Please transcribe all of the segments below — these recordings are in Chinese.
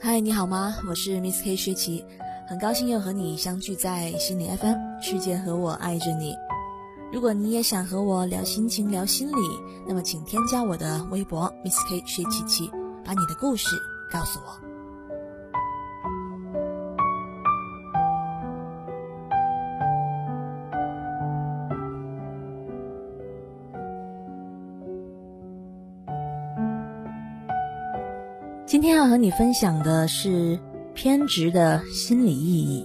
嗨，你好吗？我是 Miss K 薛琪，很高兴又和你相聚在心理 FM，世界和我爱着你。如果你也想和我聊心情、聊心理，那么请添加我的微博 Miss K 薛琪琪，把你的故事告诉我。今天要和你分享的是偏执的心理意义。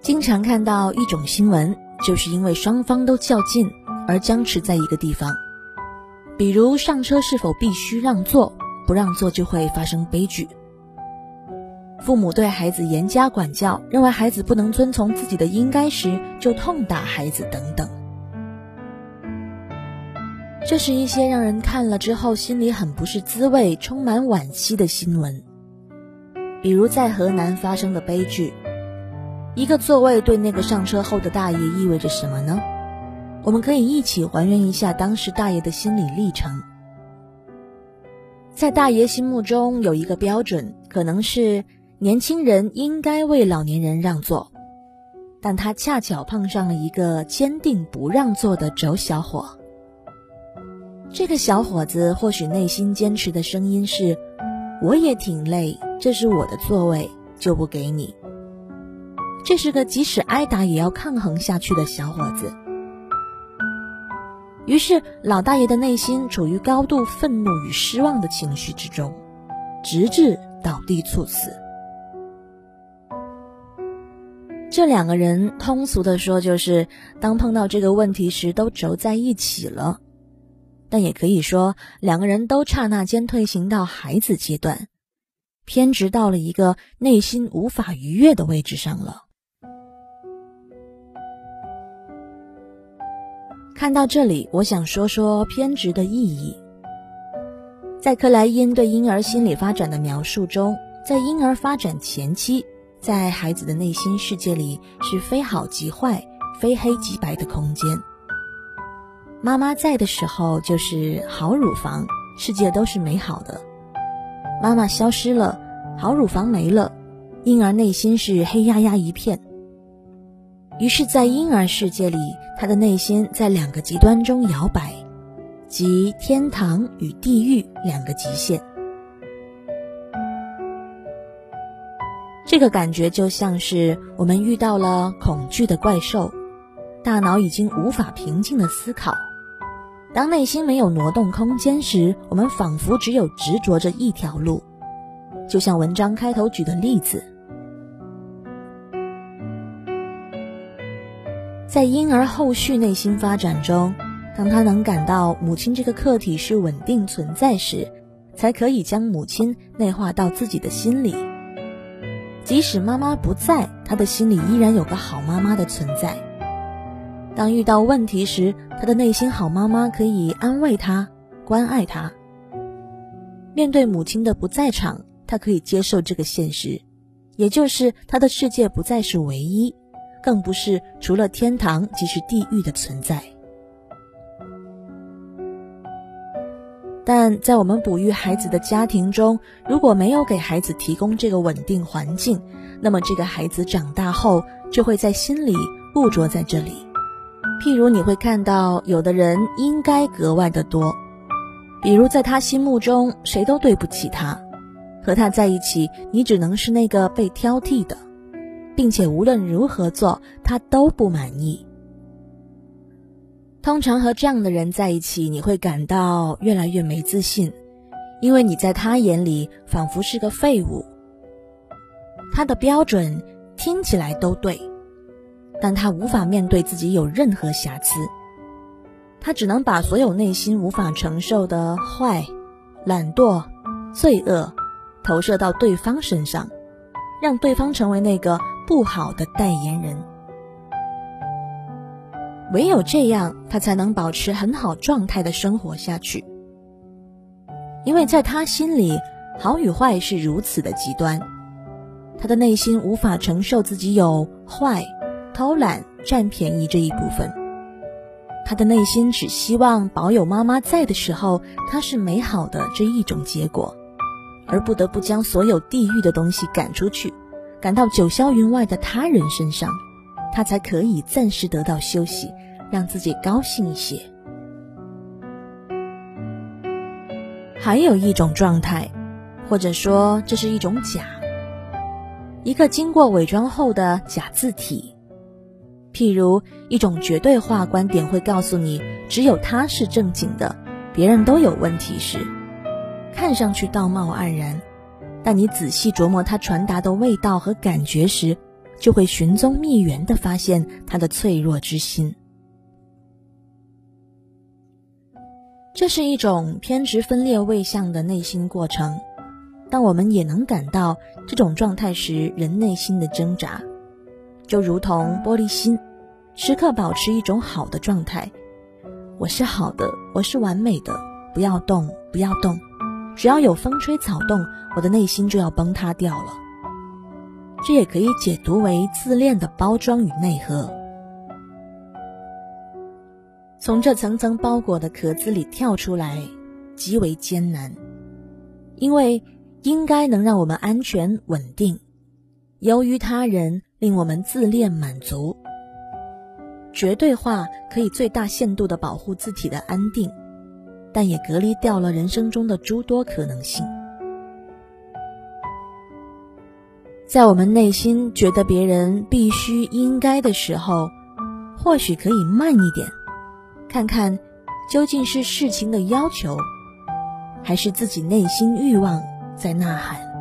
经常看到一种新闻，就是因为双方都较劲而僵持在一个地方，比如上车是否必须让座，不让座就会发生悲剧。父母对孩子严加管教，认为孩子不能遵从自己的应该时，就痛打孩子等等。这是一些让人看了之后心里很不是滋味、充满惋惜的新闻。比如在河南发生的悲剧，一个座位对那个上车后的大爷意味着什么呢？我们可以一起还原一下当时大爷的心理历程。在大爷心目中有一个标准，可能是年轻人应该为老年人让座，但他恰巧碰上了一个坚定不让座的轴小伙。这个小伙子或许内心坚持的声音是：“我也挺累，这是我的座位，就不给你。”这是个即使挨打也要抗衡下去的小伙子。于是，老大爷的内心处于高度愤怒与失望的情绪之中，直至倒地猝死。这两个人，通俗的说，就是当碰到这个问题时，都轴在一起了。但也可以说，两个人都刹那间退行到孩子阶段，偏执到了一个内心无法逾越的位置上了。看到这里，我想说说偏执的意义。在克莱因对婴儿心理发展的描述中，在婴儿发展前期，在孩子的内心世界里是非好即坏、非黑即白的空间。妈妈在的时候就是好乳房，世界都是美好的。妈妈消失了，好乳房没了，婴儿内心是黑压压一片。于是，在婴儿世界里，他的内心在两个极端中摇摆，即天堂与地狱两个极限。这个感觉就像是我们遇到了恐惧的怪兽，大脑已经无法平静的思考。当内心没有挪动空间时，我们仿佛只有执着着一条路，就像文章开头举的例子，在婴儿后续内心发展中，当他能感到母亲这个客体是稳定存在时，才可以将母亲内化到自己的心里。即使妈妈不在，他的心里依然有个好妈妈的存在。当遇到问题时，他的内心好妈妈可以安慰他、关爱他。面对母亲的不在场，他可以接受这个现实，也就是他的世界不再是唯一，更不是除了天堂即是地狱的存在。但在我们哺育孩子的家庭中，如果没有给孩子提供这个稳定环境，那么这个孩子长大后就会在心里固着在这里。譬如你会看到，有的人应该格外的多，比如在他心目中，谁都对不起他，和他在一起，你只能是那个被挑剔的，并且无论如何做，他都不满意。通常和这样的人在一起，你会感到越来越没自信，因为你在他眼里仿佛是个废物。他的标准听起来都对。但他无法面对自己有任何瑕疵，他只能把所有内心无法承受的坏、懒惰、罪恶投射到对方身上，让对方成为那个不好的代言人。唯有这样，他才能保持很好状态的生活下去。因为在他心里，好与坏是如此的极端，他的内心无法承受自己有坏。偷懒、占便宜这一部分。他的内心只希望保有妈妈在的时候，他是美好的这一种结果，而不得不将所有地狱的东西赶出去，赶到九霄云外的他人身上，他才可以暂时得到休息，让自己高兴一些。还有一种状态，或者说这是一种假，一个经过伪装后的假字体。譬如一种绝对化观点会告诉你，只有他是正经的，别人都有问题时，看上去道貌岸然，但你仔细琢磨他传达的味道和感觉时，就会寻踪觅源的发现他的脆弱之心。这是一种偏执分裂位相的内心过程，但我们也能感到这种状态时人内心的挣扎，就如同玻璃心，时刻保持一种好的状态。我是好的，我是完美的，不要动，不要动，只要有风吹草动，我的内心就要崩塌掉了。这也可以解读为自恋的包装与内核。从这层层包裹的壳子里跳出来，极为艰难，因为应该能让我们安全稳定，由于他人令我们自恋满足。绝对化可以最大限度的保护自体的安定，但也隔离掉了人生中的诸多可能性。在我们内心觉得别人必须应该的时候，或许可以慢一点。看看，究竟是事情的要求，还是自己内心欲望在呐喊？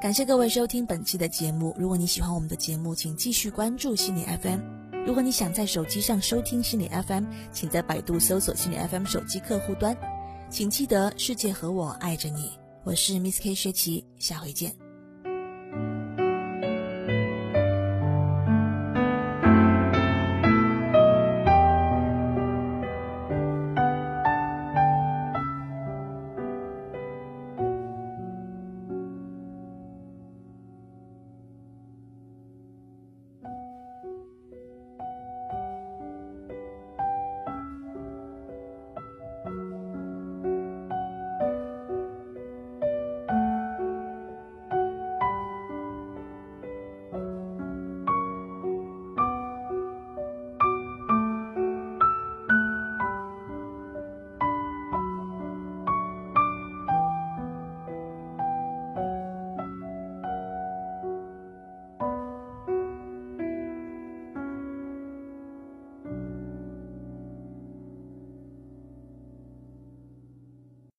感谢各位收听本期的节目。如果你喜欢我们的节目，请继续关注心理 FM。如果你想在手机上收听心理 FM，请在百度搜索心理 FM 手机客户端。请记得，世界和我爱着你。我是 Miss K 薛琪，下回见。